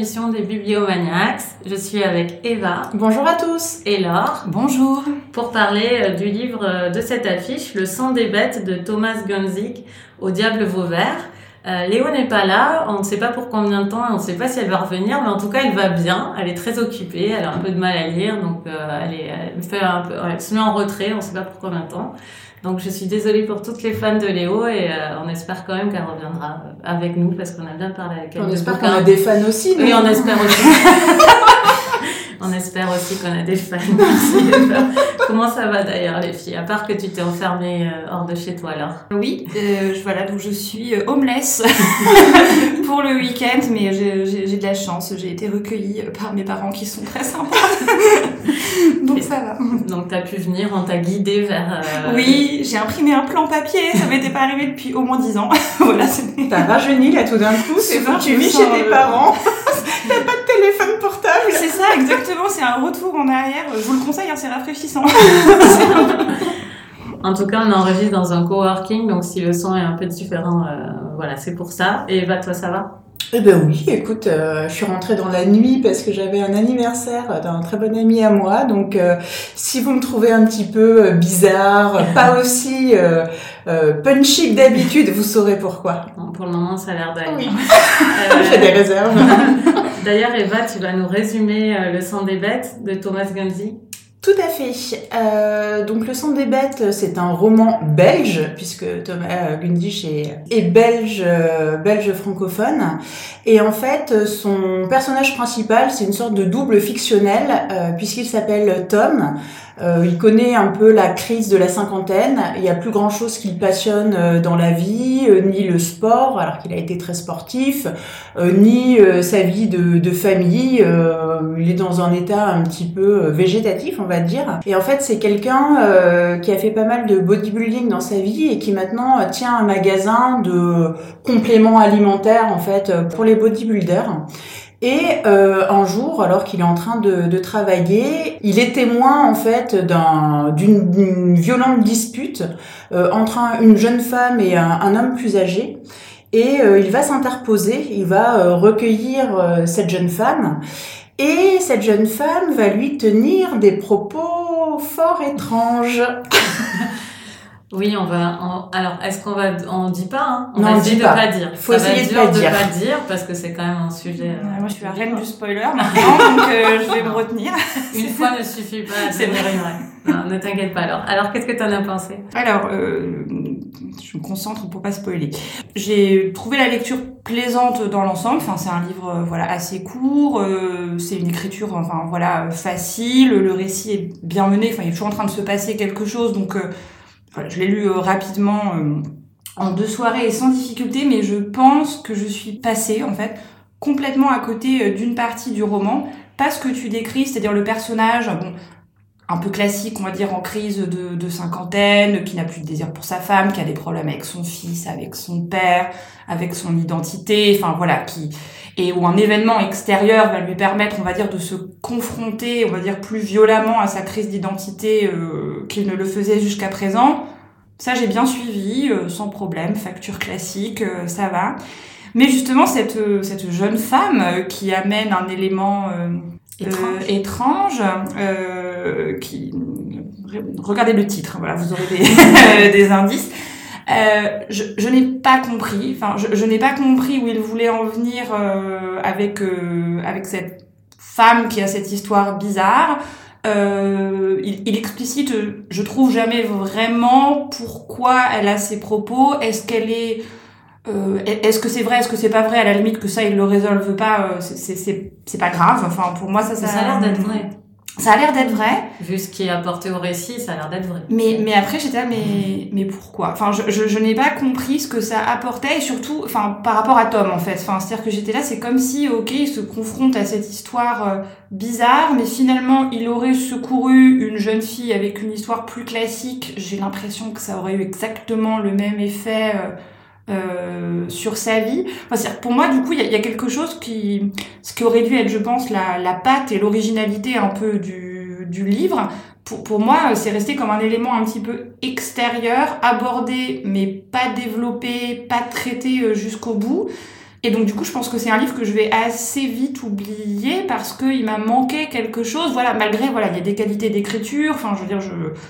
émission des Bibliomaniacs. Je suis avec Eva. Bonjour à tous. Et Laure. Bonjour. Pour parler euh, du livre euh, de cette affiche, Le sang des bêtes de Thomas Gunzig, Au diable Vauvert. Euh, Léo n'est pas là, on ne sait pas pour combien de temps, on ne sait pas si elle va revenir, mais en tout cas elle va bien, elle est très occupée, elle a un peu de mal à lire, donc euh, elle, est, elle, fait un peu, elle se met en retrait, on ne sait pas pour combien de temps. Donc je suis désolée pour toutes les fans de Léo et euh, on espère quand même qu'elle reviendra avec nous parce qu'on a bien parlé avec elle. On espère qu'on a des fans aussi. Oui, on espère aussi. on espère aussi qu'on a des fans. Comment ça va d'ailleurs les filles À part que tu t'es enfermée euh, hors de chez toi alors? Oui, euh, voilà, donc je suis euh, homeless pour le week-end, mais j'ai de la chance. J'ai été recueillie par mes parents qui sont très sympas. donc Et, ça va. Donc tu as pu venir, on t'a guidé vers... Euh... Oui, j'ai imprimé un plan papier, ça m'était pas arrivé depuis au moins 10 ans. voilà, T'as rajeuni là tout d'un coup, c'est bon, tu vis chez tes parents. T'as pas de téléphone portable. C'est ça, exactement, c'est un retour en arrière. Je vous le conseille, hein, c'est rafraîchissant. en tout cas, on enregistre dans un coworking, donc si le son est un peu différent, euh, voilà, c'est pour ça. Et Eva, toi, ça va? Eh ben oui, écoute, euh, je suis rentrée dans la nuit parce que j'avais un anniversaire d'un très bon ami à moi. Donc, euh, si vous me trouvez un petit peu bizarre, pas aussi euh, punchy que d'habitude, vous saurez pourquoi. Bon, pour le moment, ça a l'air d'aller. Oui. J'ai des réserves. D'ailleurs, Eva, tu vas nous résumer Le sang des bêtes de Thomas Gunzy. Tout à fait. Euh, donc Le sang des bêtes, c'est un roman belge, puisque Thomas Gundich est, belge, euh, belge francophone. Et en fait, son personnage principal, c'est une sorte de double fictionnel, euh, puisqu'il s'appelle Tom. Euh, il connaît un peu la crise de la cinquantaine. Il y a plus grand chose qui le passionne euh, dans la vie, euh, ni le sport, alors qu'il a été très sportif, euh, ni sa vie de, famille. il est dans un état un petit peu végétatif, dire. Et en fait, c'est quelqu'un qui a fait pas mal de bodybuilding dans sa vie et qui maintenant tient un magasin de compléments alimentaires en fait pour les bodybuilders. Et euh, un jour, alors qu'il est en train de, travailler, il est témoin en fait d'une violente dispute euh, entre un, une jeune femme et un, homme plus âgé. Et euh, il va s'interposer, il va euh, recueillir euh, cette jeune femme. Et cette jeune femme va lui tenir des propos fort étranges. Oui, on va. On, alors, est-ce qu'on va. On dit pas, hein? On non, va on essayer dit de pas. pas dire. Faut Ça essayer va de pas dire. de pas dire parce que c'est quand même un sujet. Ouais, euh, moi, je suis la reine du spoiler maintenant, donc euh, je vais me retenir. Une fois ne suffit pas C'est vrai. Non, ne t'inquiète pas alors. Alors, qu'est-ce que t'en as pensé? Alors, euh, je me concentre pour pas spoiler. J'ai trouvé la lecture plaisante dans l'ensemble. Enfin, c'est un livre euh, voilà assez court. Euh, c'est une écriture enfin voilà facile. Le récit est bien mené. Enfin, il est toujours en train de se passer quelque chose. Donc, euh, voilà, je l'ai lu rapidement en deux soirées et sans difficulté. Mais je pense que je suis passée en fait complètement à côté d'une partie du roman. Pas ce que tu décris, c'est-à-dire le personnage. Bon, un peu classique, on va dire, en crise de, cinquantaine, qui n'a plus de désir pour sa femme, qui a des problèmes avec son fils, avec son père, avec son identité, enfin voilà, qui et où un événement extérieur va lui permettre, on va dire, de se confronter, on va dire, plus violemment à sa crise d'identité euh, qu'il ne le faisait jusqu'à présent. Ça, j'ai bien suivi, euh, sans problème, facture classique, euh, ça va. Mais justement, cette, euh, cette jeune femme qui amène un élément Étrange. euh, étrange euh, qui regardez le titre voilà vous aurez des, des indices. Euh, je, je n'ai pas compris enfin je, je n'ai pas compris où il voulait en venir euh, avec euh, avec cette femme qui a cette histoire bizarre. Euh, il, il explicite je trouve jamais vraiment pourquoi elle a ces propos. Est-ce qu'elle est euh, est-ce que c'est vrai, est-ce que c'est pas vrai? À la limite que ça, il le résolve pas, euh, c'est- c'est c'est pas grave. Enfin, pour moi, ça, ça, Ça a l'air d'être vrai. Ça a l'air d'être vrai, Vu ce qui est apporté au récit, ça a l'air d'être vrai. mais mais après j'étais là, mais mais pourquoi? Enfin, je je, je n'ai pas compris ce que ça apportait et surtout, enfin, par rapport à Tom en fait. Enfin, c'est-à-dire que j'étais là, c'est comme si, ok, il se confronte à cette histoire euh, bizarre, mais finalement, il aurait secouru une jeune fille avec une histoire plus classique. J'ai l'impression que ça aurait eu exactement le même effet. euh, euh, sur sa vie. Pour moi, du coup, il y, a- quelque chose qui, ce qui aurait dû être, je pense, la, la patte et l'originalité un peu du, livre. Pour, moi, c'est resté comme un élément un petit peu extérieur, abordé, mais pas développé, pas traité euh, jusqu'au bout Et donc du coup, je pense que c'est un livre que je vais assez vite oublier parce qu'il m'a manqué quelque chose. Voilà, malgré voilà, il y a des qualités d'écriture. Enfin, je veux dire,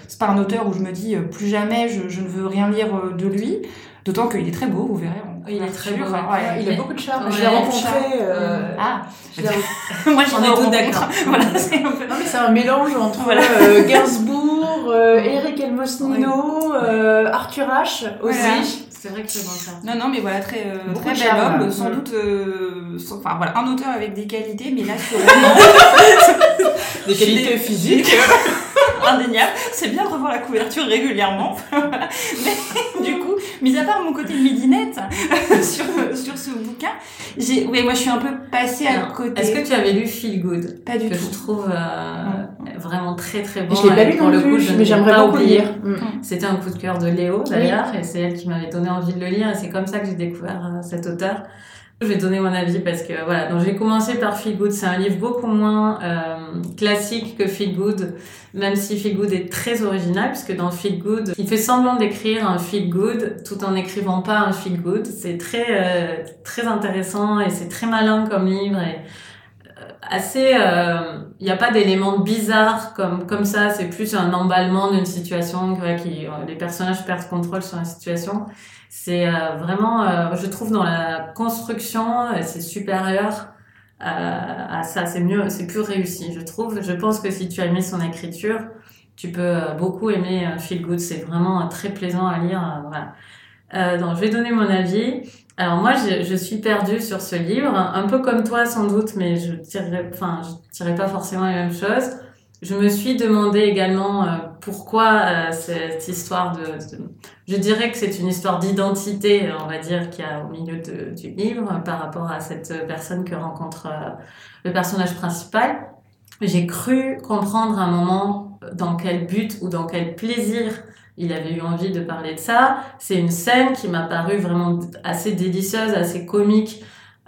c'est pas un auteur où je me dis euh, plus jamais je, ne veux rien lire de lui. D'autant qu'il est très beau, vous verrez. Il est très beau, ouais. Ouais, il a beaucoup de charme. Ouais, je l'ai rencontré. euh, Ah, je l'ai rencontré- moi je On est tous d'accord. Voilà, c'est un peu. Non, mais c'est un mélange entre Voilà. euh, Gainsbourg, euh, Eric Elmos Nino, euh, Arthur H aussi. Voilà. C'est vrai que c'est bon ça. Non, non, mais voilà, très, euh, très bel homme, sans doute, euh, sans- enfin voilà, un auteur avec des qualités, mais là, c'est Des qualités physiques. indéniable. C'est bien de revoir la couverture régulièrement. Mais du coup, mis à part mon côté midinette sur, sur ce bouquin, j'ai, oui, moi je suis un peu passée à côté. Est-ce que tu avais lu Feel Good? Pas du que tout. je trouve euh, vraiment très très bon. Je l'ai pas lu non le plus, coup, je ne mais j'aimerais pas beaucoup lire. Mm. C'était un coup de cœur de Léo d'ailleurs, et c'est elle qui m'avait donné envie de le lire, et c'est comme ça que j'ai découvert euh, cet auteur. Je vais donner mon avis parce que voilà, donc j'ai commencé par Feel Good, c'est un livre beaucoup moins euh, classique que Feel Good, même si Feel Good est très original, puisque dans Feel Good, il fait semblant d'écrire un Feel Good tout en n'écrivant pas un Feel Good. C'est très euh, très intéressant et c'est très malin comme livre et assez il n'y a pas d'éléments bizarres comme comme ça. C'est plus un emballement d'une situation voilà, qui euh, les personnages perdent contrôle sur la situation. C'est euh, vraiment euh, je trouve dans la construction euh, c'est supérieur à, ça. C'est mieux c'est plus réussi je trouve. Je pense que si tu as aimé son écriture tu peux euh, beaucoup aimer euh, Feel Good. C'est vraiment euh, très plaisant à lire euh, voilà. Euh, donc je vais donner mon avis alors moi, je, je suis perdue sur ce livre, un peu comme toi sans doute, mais je dirais, enfin, je dirais pas forcément la même chose. Je me suis demandé également euh, pourquoi euh, cette histoire de, je dirais que c'est une histoire d'identité, on va dire, qu'il y a au milieu de- du livre par rapport à cette personne que rencontre euh, le personnage principal. J'ai cru comprendre un moment dans quel but ou dans quel plaisir il avait eu envie de parler de ça. C'est une scène qui m'a paru vraiment assez délicieuse, assez comique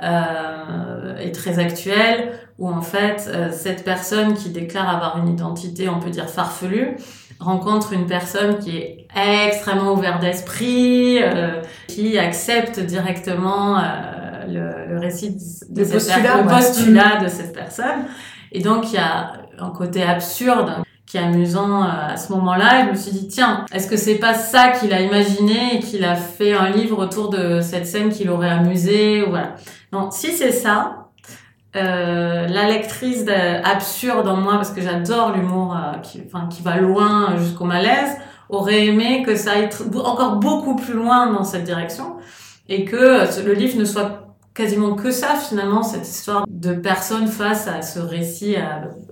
euh, et très actuelle, où en fait euh, cette personne qui déclare avoir une identité, on peut dire farfelue, rencontre une personne qui est extrêmement ouverte d'esprit, euh, qui accepte directement euh, le, le récit de Le cette postulat, per- le postulat de cette personne. Et donc il y a un côté absurde qui est amusant euh, à ce moment-là. Et je me suis dit, tiens, est-ce que c'est pas ça qu'il a imaginé et qu'il a fait un livre autour de cette scène qui l'aurait amusé Voilà. Non, si c'est ça, euh, la lectrice de- absurde en moi, parce que j'adore l'humour euh, qui, enfin, qui va loin jusqu'au malaise, aurait aimé que ça aille encore beaucoup plus loin dans cette direction et que euh, le livre ne soit quasiment que ça finalement, cette histoire de personnes face à ce récit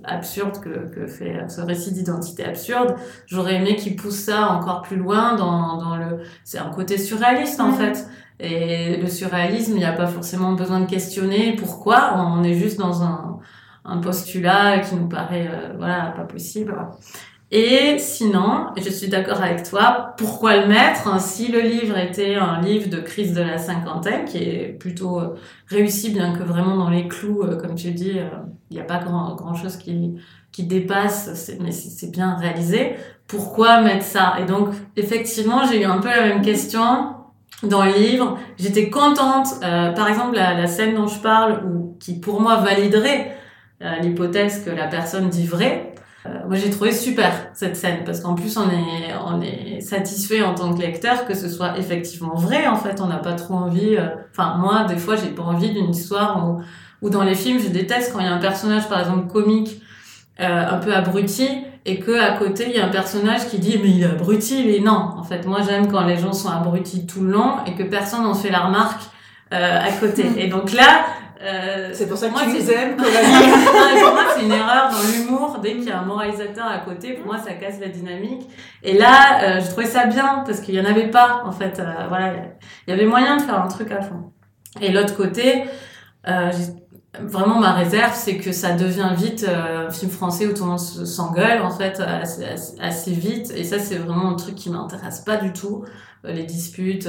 absurde que, que fait ce récit d'identité absurde. J'aurais aimé qu'il pousse ça encore plus loin dans, dans le... C'est un côté surréaliste en fait. Et le surréalisme, il n'y a pas forcément besoin de questionner pourquoi. On est juste dans un, un postulat qui nous paraît euh, voilà pas possible. Et sinon, je suis d'accord avec toi, pourquoi le mettre Si le livre était un livre de crise de la cinquantaine, qui est plutôt euh, réussi, bien que vraiment dans les clous, euh, comme tu dis, euh, il n'y a pas grand, grand chose qui, qui dépasse, mais c'est bien réalisé. Pourquoi mettre ça? Et donc, effectivement, j'ai eu un peu la même question dans le livre. J'étais contente, euh, par exemple, la, la scène dont je parle, ou qui pour moi validerait l'hypothèse que la personne dit vrai. Euh, moi, j'ai trouvé super cette scène parce qu'en plus, on est, on est satisfait en tant que lecteur que ce soit effectivement vrai. En fait, on n'a pas trop envie. euh, Enfin, moi, des fois, j'ai pas envie d'une histoire où, où dans les films, je déteste quand il y a un personnage, par exemple, comique, euh, un peu abruti, et que à côté, il y a un personnage qui dit mais il est abruti. Mais non, en fait, moi, j'aime quand les gens sont abrutis tout le long et que personne n'en fait la remarque euh, à côté. Et donc là. euh, C'est pour ça que moi, tu nous aimes, pour moi, c'est une erreur dans l'humour. Dès qu'il y a moralisateur à côté, pour moi, ça casse la dynamique. Et là, euh, je trouvais ça bien parce qu'il y en avait pas, en fait. Euh, voilà, il y avait moyen de faire un truc à fond. Et l'autre côté, euh, vraiment ma réserve, c'est que ça devient vite un film français où tout le monde se- s'engueule, en fait, assez, assez- vite. Et ça, c'est vraiment un truc qui m'intéresse pas du tout. Les disputes.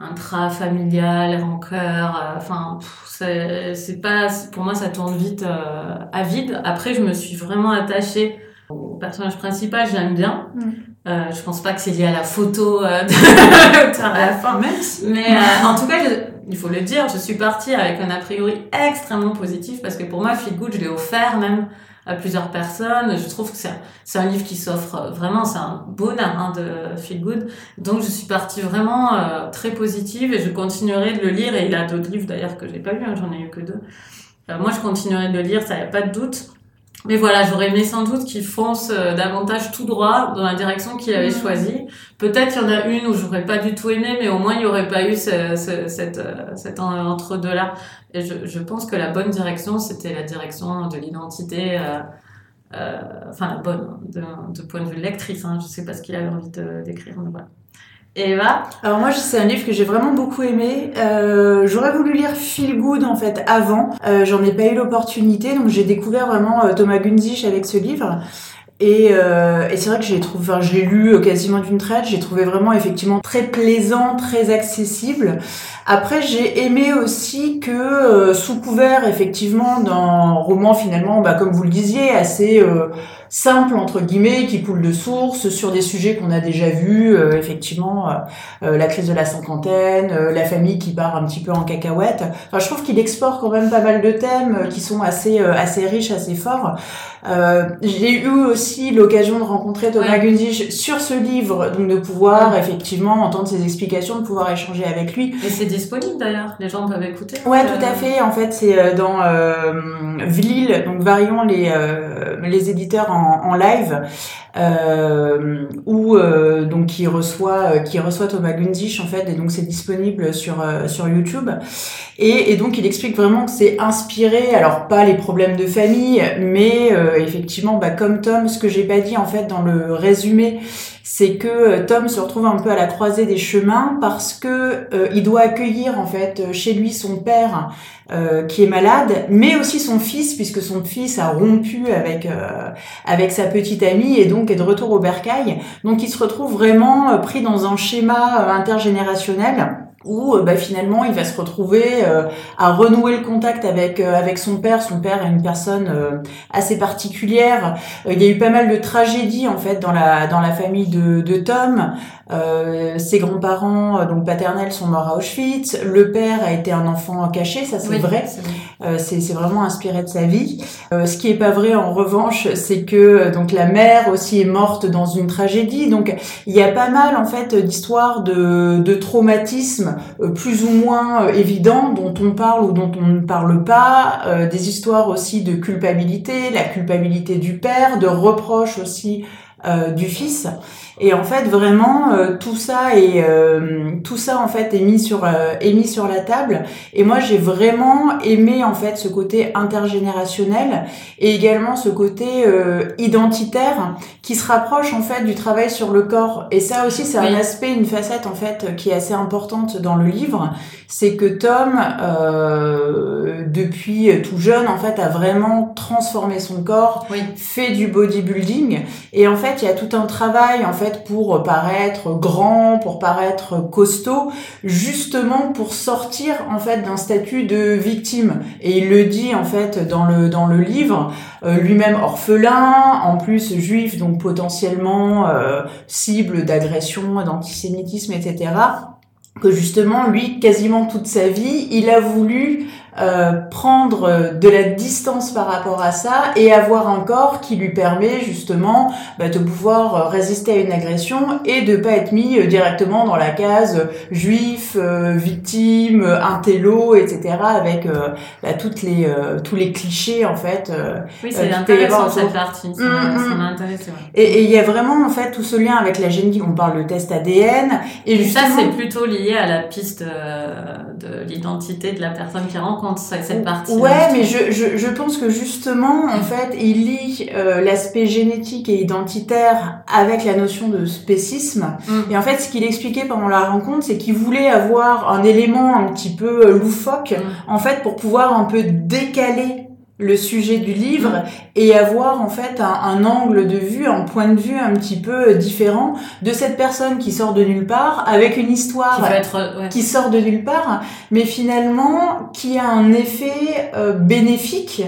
Euh, intrafamiliales, rancœur, euh, enfin, pff, c'est pas, pour moi, ça tourne vite euh, à vide. Après, je me suis vraiment attachée au personnage principal, j'aime bien. Mm. Euh, je pense pas que c'est lié à la photo euh, de à la fin. Mais euh, en tout cas, je- il faut le dire, je suis partie avec un a priori extrêmement positif parce que pour moi, Feel Good, je l'ai offert même à plusieurs personnes. Je trouve que c'est un, livre qui s'offre vraiment, c'est un bonheur hein, de Feel Good. Donc je suis partie vraiment euh, très positive et je continuerai de le lire. Et il y a d'autres livres d'ailleurs que j'ai pas lu, hein, j'en ai eu que deux. Euh, moi, je continuerai de le lire, ça y a pas de doute. Mais voilà, j'aurais aimé sans doute qu'il fonce euh, davantage tout droit dans la direction qu'il avait Mhm. choisie. Peut-être il y en a une où j'aurais pas du tout aimé, mais au moins il y aurait pas eu ce, ce- cette, euh, cet en- entre-deux-là. Et je, je pense que la bonne direction, c'était la direction de l'identité, euh, euh, enfin la bonne, de, de point de vue lectrice. Hein. Je sais pas ce qu'il avait envie de- d'écrire, mais voilà. Eva, Alors moi, c'est un livre que j'ai vraiment beaucoup aimé. Euh, J'aurais voulu lire Feel Good en fait avant. Euh, J'en ai pas eu l'opportunité, donc j'ai découvert vraiment euh, Thomas Gunzich avec ce livre. Et, c'est vrai que j'ai trouvé, enfin, je l'ai lu quasiment d'une traite. J'ai trouvé vraiment effectivement très plaisant, très accessible. Après, j'ai aimé aussi que sous couvert effectivement d'un roman finalement, bah, comme vous le disiez, assez simple entre guillemets, qui coule de source sur des sujets qu'on a déjà vus, euh, effectivement. euh, euh, la crise de la cinquantaine, euh, la famille qui part un petit peu en cacahuète. Enfin, je trouve qu'il explore quand même pas mal de thèmes euh, qui sont assez euh, assez riches, assez forts. Euh, J'ai eu aussi l'occasion de rencontrer Thomas Ouais. Gunzich sur ce livre, donc de pouvoir effectivement entendre ses explications, de pouvoir échanger avec lui. et c'est disponible d'ailleurs, les gens peuvent écouter. Ouais, tout à fait. En fait, c'est dans euh, Vlil, donc varions les euh, les éditeurs en, en live, euh, où euh, donc qui reçoit euh, qui reçoit Thomas Gunzich en fait, et donc c'est disponible sur euh, sur YouTube. Et, et donc il explique vraiment que c'est inspiré, alors pas les problèmes de famille, mais effectivement, bah, comme Tom, ce que j'ai pas dit en fait dans le résumé, c'est que euh, Tom se retrouve un peu à la croisée des chemins parce que euh, il doit accueillir en fait euh, chez lui son père euh, qui est malade, mais aussi son fils puisque son fils a rompu avec euh, avec sa petite amie et donc est de retour au bercail. Donc il se retrouve vraiment pris dans un schéma intergénérationnel où euh, bah, finalement il va se retrouver euh, à renouer le contact avec euh, avec son père. Son père est une personne euh, assez particulière. Euh, il y a eu pas mal de tragédies en fait dans la dans la famille de, de Tom. Euh, ses grands-parents, donc paternels, sont morts à Auschwitz. Le père a été un enfant caché, ça c'est oui, vrai. c'est vrai. Euh, vraiment inspiré de sa vie. Euh, ce qui est pas vrai en revanche, c'est que donc la mère aussi est morte dans une tragédie. Donc il y a pas mal en fait d'histoires de, de traumatismes euh, plus ou moins euh, évidents dont on parle ou dont on ne parle pas. Euh, des histoires aussi de culpabilité, la culpabilité du père, de reproches aussi euh, du fils. Et en fait, vraiment, euh, tout ça est euh, tout ça en fait est mis sur euh, est mis sur la table. Et moi, j'ai vraiment aimé en fait ce côté intergénérationnel et également ce côté euh, identitaire qui se rapproche en fait du travail sur le corps. Et ça aussi, c'est Oui. un aspect, une facette en fait qui est assez importante dans le livre, c'est que Tom, euh, depuis tout jeune, en fait, a vraiment transformé son corps, Oui. fait du bodybuilding. Et en fait, il y a tout un travail en fait pour paraître grand, pour paraître costaud, justement pour sortir en fait d'un statut de victime. Et il le dit en fait dans le dans le livre, euh, lui-même orphelin, en plus juif, donc potentiellement euh, cible d'agression, d'antisémitisme, etc. Que justement lui, quasiment toute sa vie, il a voulu euh, prendre de la distance par rapport à ça et avoir un corps qui lui permet justement bah, de pouvoir euh, résister à une agression et de pas être mis euh, directement dans la case euh, juif, euh, victime, euh, intello, etc. avec euh, bah, toutes les euh, tous les clichés en fait. euh. Oui, Euh, c'est intéressant cette partie. Ça m'a mm. ouais. Et il y a vraiment en fait tout ce lien avec la génétique. On parle de test ADN et Et ça, justement. c'est plutôt lié à la piste euh, de l'identité de la personne qui rencontre cette partie. Ouais, mais je, je, je pense que justement, en fait, il lie euh, l'aspect génétique et identitaire avec la notion de spécisme. Mm. Et en fait, ce qu'il expliquait pendant la rencontre, c'est qu'il voulait avoir un élément un petit peu loufoque, Mm. en fait, pour pouvoir un peu décaler le sujet du livre et avoir en fait un, un angle de vue, un point de vue un petit peu euh, différent de cette personne qui sort de nulle part avec une histoire Qui peut être, ouais. qui sort de nulle part, mais finalement qui a un effet euh, bénéfique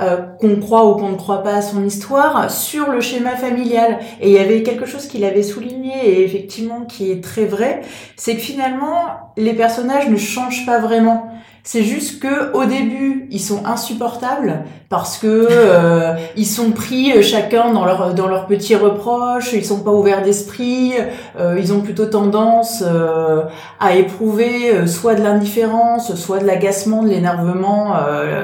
euh, qu'on croit ou qu'on ne croit pas à son histoire, sur le schéma familial. Et il y avait quelque chose qu'il avait souligné et effectivement qui est très vrai, c'est que finalement les personnages ne changent pas vraiment. C'est juste que au début, ils sont insupportables parce que euh, ils sont pris euh, chacun dans leur dans leurs petits reproches, ils sont pas ouverts d'esprit, euh, ils ont plutôt tendance à éprouver soit de l'indifférence, soit de l'agacement, de l'énervement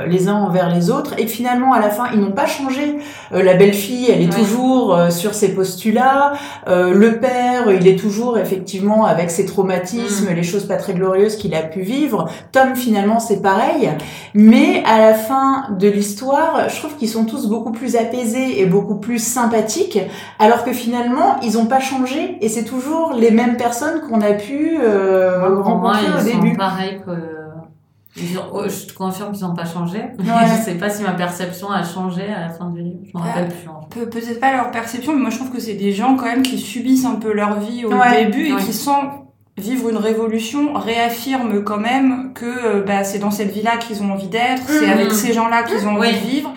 les uns envers les autres et finalement à la fin, ils n'ont pas changé. la belle-fille, elle est toujours sur ses postulats, le père, il est toujours effectivement avec ses traumatismes, mm. les choses pas très glorieuses qu'il a pu vivre. Tom finalement c'est pareil, mais à la fin de l'histoire, je trouve qu'ils sont tous beaucoup plus apaisés et beaucoup plus sympathiques, alors que finalement, ils n'ont pas changé et c'est toujours les mêmes personnes qu'on a pu euh, rencontrer au début. pareil que... Oh, je te confirme qu'ils n'ont pas changé. Je Je sais pas si ma perception a changé à la fin du livre. Je m'en rappelle plus. Peut-être pas leur perception, mais moi je trouve que c'est des gens quand même qui subissent un peu leur vie au début et qui sont vivre une révolution réaffirme quand même que euh, bah, c'est dans cette vie-là qu'ils ont envie d'être, c'est avec mmh. ces gens-là qu'ils ont envie de vivre.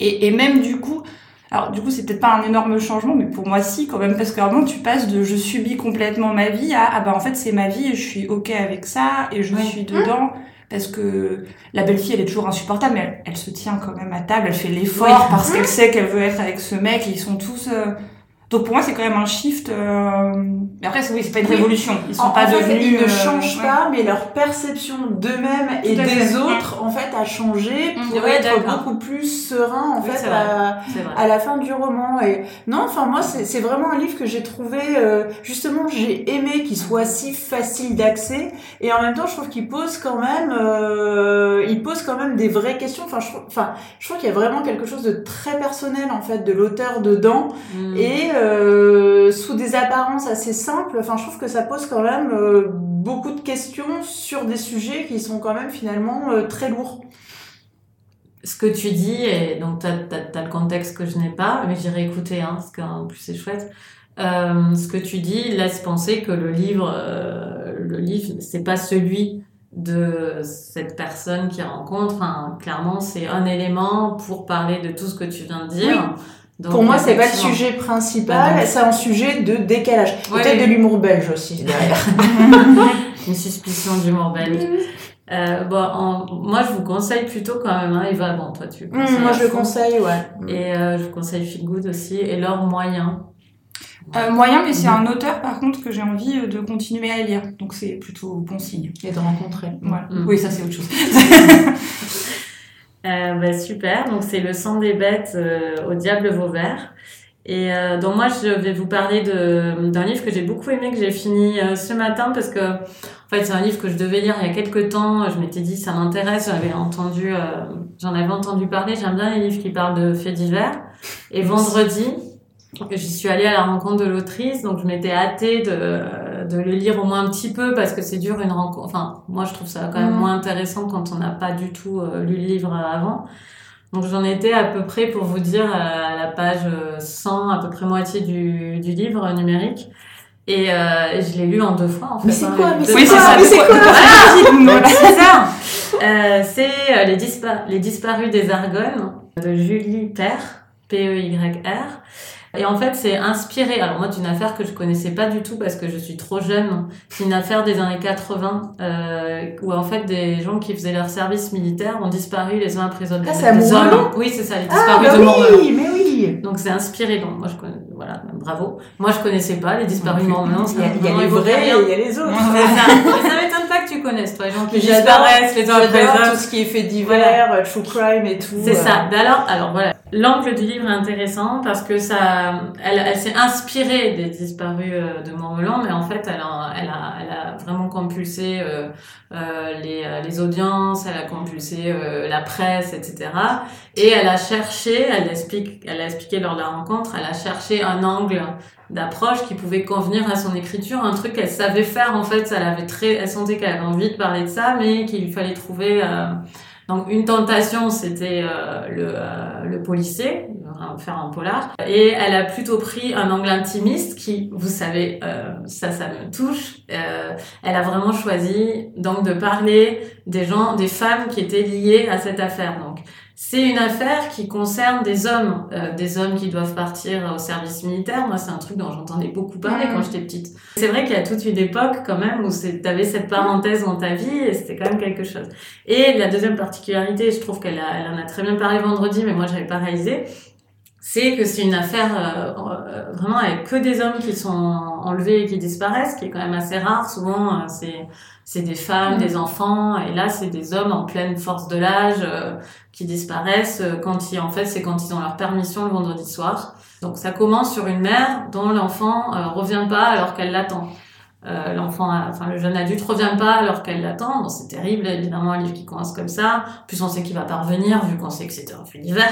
Et, et même du coup, alors du coup c'est peut-être pas un énorme changement, mais pour moi si quand même, parce que vraiment tu passes de je subis complètement ma vie à ah bah en fait c'est ma vie et je suis ok avec ça et je suis dedans. Parce que la belle-fille, elle est toujours insupportable, mais elle, se tient quand même à table, elle fait l'effort parce qu'elle sait qu'elle veut être avec ce mec, et ils sont tous... Euh, donc pour moi, c'est quand même un shift. Euh... Mais après, oui, c'est pas une révolution. Ils sont pas devenus. Ils ne euh, changent pas, mais leur perception d'eux-mêmes et des autres, en fait, a changé mmh. pour être beaucoup plus serein, en fait, à, à, la fin du roman. Et non, enfin moi, c'est vraiment un livre que j'ai trouvé. Euh, justement, j'ai aimé qu'il soit si facile d'accès, et en même temps, je trouve qu'il pose quand même, euh, il pose quand même des vraies questions. Enfin, je, enfin, je trouve qu'il y a vraiment quelque chose de très personnel en fait de l'auteur dedans, mmh. et euh, sous des apparences assez simples. Enfin, je trouve que ça pose quand même euh, beaucoup de questions sur des sujets qui sont quand même finalement euh, très lourds. Ce que tu dis, et donc tu as, le contexte que je n'ai pas, mais j'irai écouter, hein, parce qu'en plus c'est chouette. ce que tu dis laisse penser que le livre, le livre, c'est pas celui de cette personne qui rencontre. Enfin, clairement, c'est un élément pour parler de tout ce que tu viens de dire. Pour moi, c'est pas le sujet principal, bah, c'est un sujet de décalage. Peut-être de l'humour belge aussi derrière. Une suspicion d'humour belge. Euh, bon, moi, je vous conseille plutôt quand même, hein, Eva. Bon, toi, tu. Mmh, moi, je le conseille, ouais. Et euh, je vous conseille Feel Good aussi. Et leur moyen. Euh, moyen, mais c'est un auteur par contre que j'ai envie euh, de continuer à lire, donc c'est plutôt bon signe. Et de rencontrer. Mmh. Oui, ça c'est autre chose. Euh, bah, super, donc c'est Le sang des bêtes euh, au diable Vauvert. Et euh, donc moi, je vais vous parler d'un livre que j'ai beaucoup aimé, que j'ai fini ce matin, parce que en fait, c'est un livre que je devais lire il y a quelques temps. Je m'étais dit, ça m'intéresse, j'avais entendu, j'en avais entendu parler. J'aime bien les livres qui parlent de faits divers. Et vendredi, J'y suis allée à la rencontre de l'autrice, donc je m'étais hâtée de, de le lire au moins un petit peu parce que c'est dur une rencontre. Enfin, moi je trouve ça quand même mm. moins intéressant quand on n'a pas du tout euh, lu le livre avant. Donc j'en étais à peu près pour vous dire à la page 100, à peu près moitié du, du livre numérique. Et euh, je l'ai lu en deux fois en fait. Mais c'est hein, quoi Mais c'est quoi Mais c'est quoi C'est ça. Euh, c'est les, les disparus des Argonnes de Julie Père, P-E-Y-R. Et en fait, c'est inspiré, alors moi, d'une affaire que je connaissais pas du tout parce que je suis trop jeune. C'est une affaire des années 80 euh, où en fait des gens qui faisaient leur service militaire ont disparu les uns après les autres. Ah, c'est Oui, c'est ça, les ah, disparus ah, bah de oui, mais oui. Donc c'est inspiré. Donc moi, je connais, voilà, bravo. Moi, je connaissais pas les disparus de Montréal. Il y a, les vrais et il y a les autres. ça. ça m'étonne pas que tu connaisses, toi, les gens qui disparaissent les uns après les autres. tout ce qui est fait divers, true crime et tout. C'est ça. Euh. Alors, alors voilà. L'angle du livre est intéressant parce que ça, elle, elle s'est inspirée des disparus euh, de Montmelan, mais en fait, elle a, elle a, elle a vraiment compulsé euh, euh, les, euh, les audiences, elle a compulsé la presse, etc. Et elle a cherché, elle explique, elle a expliqué lors de la rencontre, elle a cherché un angle d'approche qui pouvait convenir à son écriture, un truc qu'elle savait faire en fait, elle avait très, elle sentait qu'elle avait envie de parler de ça, mais qu'il fallait trouver donc une tentation, c'était euh, le, euh, le policier, faire un polar, et elle a plutôt pris un angle intimiste qui, vous savez, euh, ça, ça me touche. elle a vraiment choisi donc de parler des gens, des femmes qui étaient liées à cette affaire. Donc c'est une affaire qui concerne des hommes, euh, des hommes qui doivent partir au service militaire. Moi, c'est un truc dont j'entendais beaucoup parler Mhm. quand j'étais petite. C'est vrai qu'il y a toute une époque quand même où tu avais cette parenthèse dans ta vie et c'était quand même quelque chose. Et la deuxième particularité, je trouve qu'elle a- elle en a très bien parlé vendredi, mais moi, j'avais pas réalisé, c'est que c'est une affaire euh, euh, vraiment avec que des hommes qui sont enlevés et qui disparaissent, qui est quand même assez rare. Souvent, euh, c'est c'est des femmes, Mhm. des enfants, et là, c'est des hommes en pleine force de l'âge euh, qui disparaissent euh, quand ils, en fait, c'est quand ils ont leur permission le vendredi soir. Donc, ça commence sur une mère dont l'enfant revient pas alors qu'elle l'attend. Euh, l'enfant, enfin le jeune adulte revient pas alors qu'elle l'attend. Bon, c'est terrible, évidemment, un livre qui commence comme ça. Plus, on sait qu'il va pas revenir vu qu'on sait que c'était un fait d'hiver.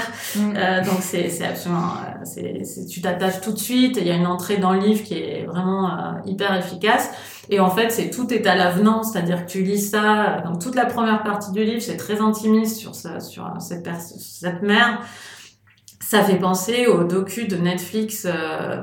Euh, donc c'est c'est absolument, euh, c'est c'est- tu t'attaches tout de suite. Il y a une entrée dans le livre qui est vraiment euh, hyper efficace. Et en fait, c'est tout est à l'avenant, c'est-à-dire que tu lis ça. Donc toute la première partie du livre, c'est très intimiste sur ça, sur euh, cette pers- sur cette mère. Ça fait penser au docu de Netflix euh,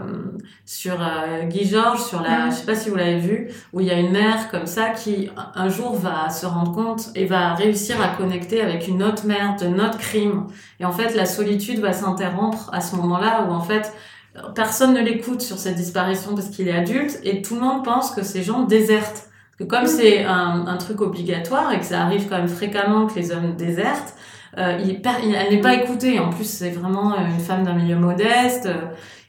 sur euh, Guy Georges, sur la, je sais pas si vous l'avez vu, où il y a une mère comme ça qui un- jour va se rendre compte et va réussir à connecter avec une autre mère de notre crime. Et en fait, la solitude va s'interrompre à ce moment-là où en fait personne ne l'écoute sur cette disparition parce qu'il est adulte et tout le monde pense que ces gens désertent. Que comme c'est un, un truc obligatoire et que ça arrive quand même fréquemment que les hommes désertent, euh, il, elle n'est pas écoutée. En plus, c'est vraiment euh, une femme d'un milieu modeste. euh,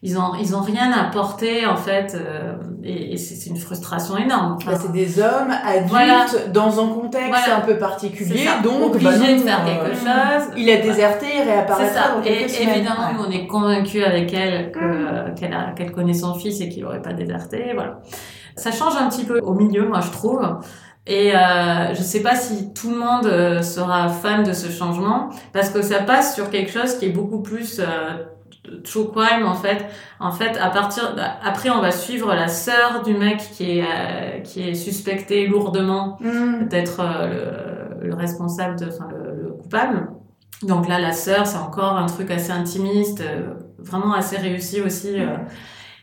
Ils ont, ils ont rien à porter en fait, euh, et, et c'est c'est une frustration énorme. Bah, c'est des hommes adultes Voilà. dans un contexte Voilà. un peu C'est particulier, donc obligé bah non, de faire euh, quelque chose. Il a déserté, il C'est réapparaîtra ça. dans Et semaines. évidemment, Ouais. on est convaincus avec elle que, qu'elle a, qu'elle connaît son fils et qu'il n'aurait pas déserté. Voilà. Ça change un petit peu au milieu, moi, je trouve. Et euh, je sais pas si tout le monde euh, sera fan de ce changement parce que ça passe sur quelque chose qui est beaucoup plus euh, true crime en fait. En fait, à partir après, on va suivre la sœur du mec qui est euh, qui est suspecté lourdement Mm. d'être euh, le, le responsable, de, enfin le, le coupable. Donc là, la sœur, c'est encore un truc assez intimiste, euh, vraiment assez réussi aussi. euh.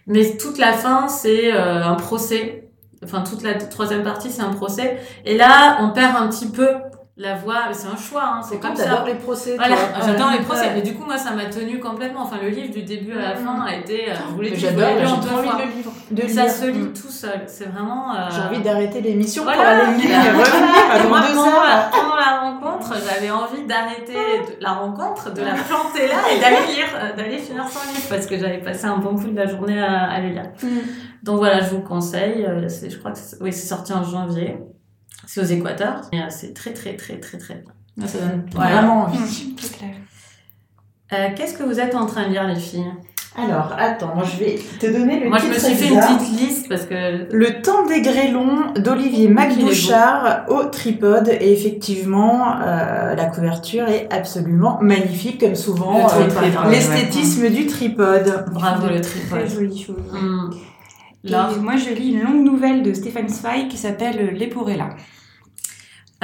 Mais toute la fin, c'est euh, un procès. Enfin, toute la troisième partie, c'est un procès. Et là, on perd un petit peu la voix. C'est un choix, hein, c'est comme ça. Les procès. Voilà, j'adore les procès. Ouais. Mais du coup, moi, ça m'a tenu complètement. Enfin, le livre du début à la fin a été. euh, je lu j'ai en trop deux envie fois. de Ça se lit Mm. tout seul. C'est vraiment. euh, J'ai envie d'arrêter l'émission pour voilà, aller lire, pendant, la, heures. pendant la rencontre, j'avais envie d'arrêter la rencontre, de la planter là et d'aller lire, euh, d'aller finir son livre parce que j'avais passé un bon coup de la journée à, à le lire. Mm. Donc voilà, je vous le conseille. je crois que c'est, oui, c'est sorti en janvier. C'est aux Équateurs. Euh, c'est très très très très très bien. Ça donne vraiment envie. Mmh. Euh, qu'est-ce que vous êtes en train de lire les filles? Alors, attends, moi je vais te donner le Moi, je me titre suis fait une petite liste parce que Le temps des grêlons d'Olivier. Macbouchard au tripode. Et effectivement, euh, la couverture est absolument magnifique, comme souvent. Le euh, L'esthétisme du tripode. bravo le Très tripode. jolie chose. Et moi, je lis une longue nouvelle de Stéphane Zweig qui s'appelle L'Eporella.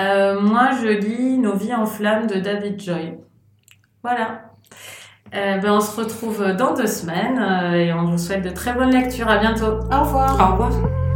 Euh, moi, je lis Nos vies en flammes de David Joy. Voilà. Euh, ben, on se retrouve dans deux semaines euh, et on vous souhaite de très bonnes lectures. À bientôt. Au revoir. Au revoir.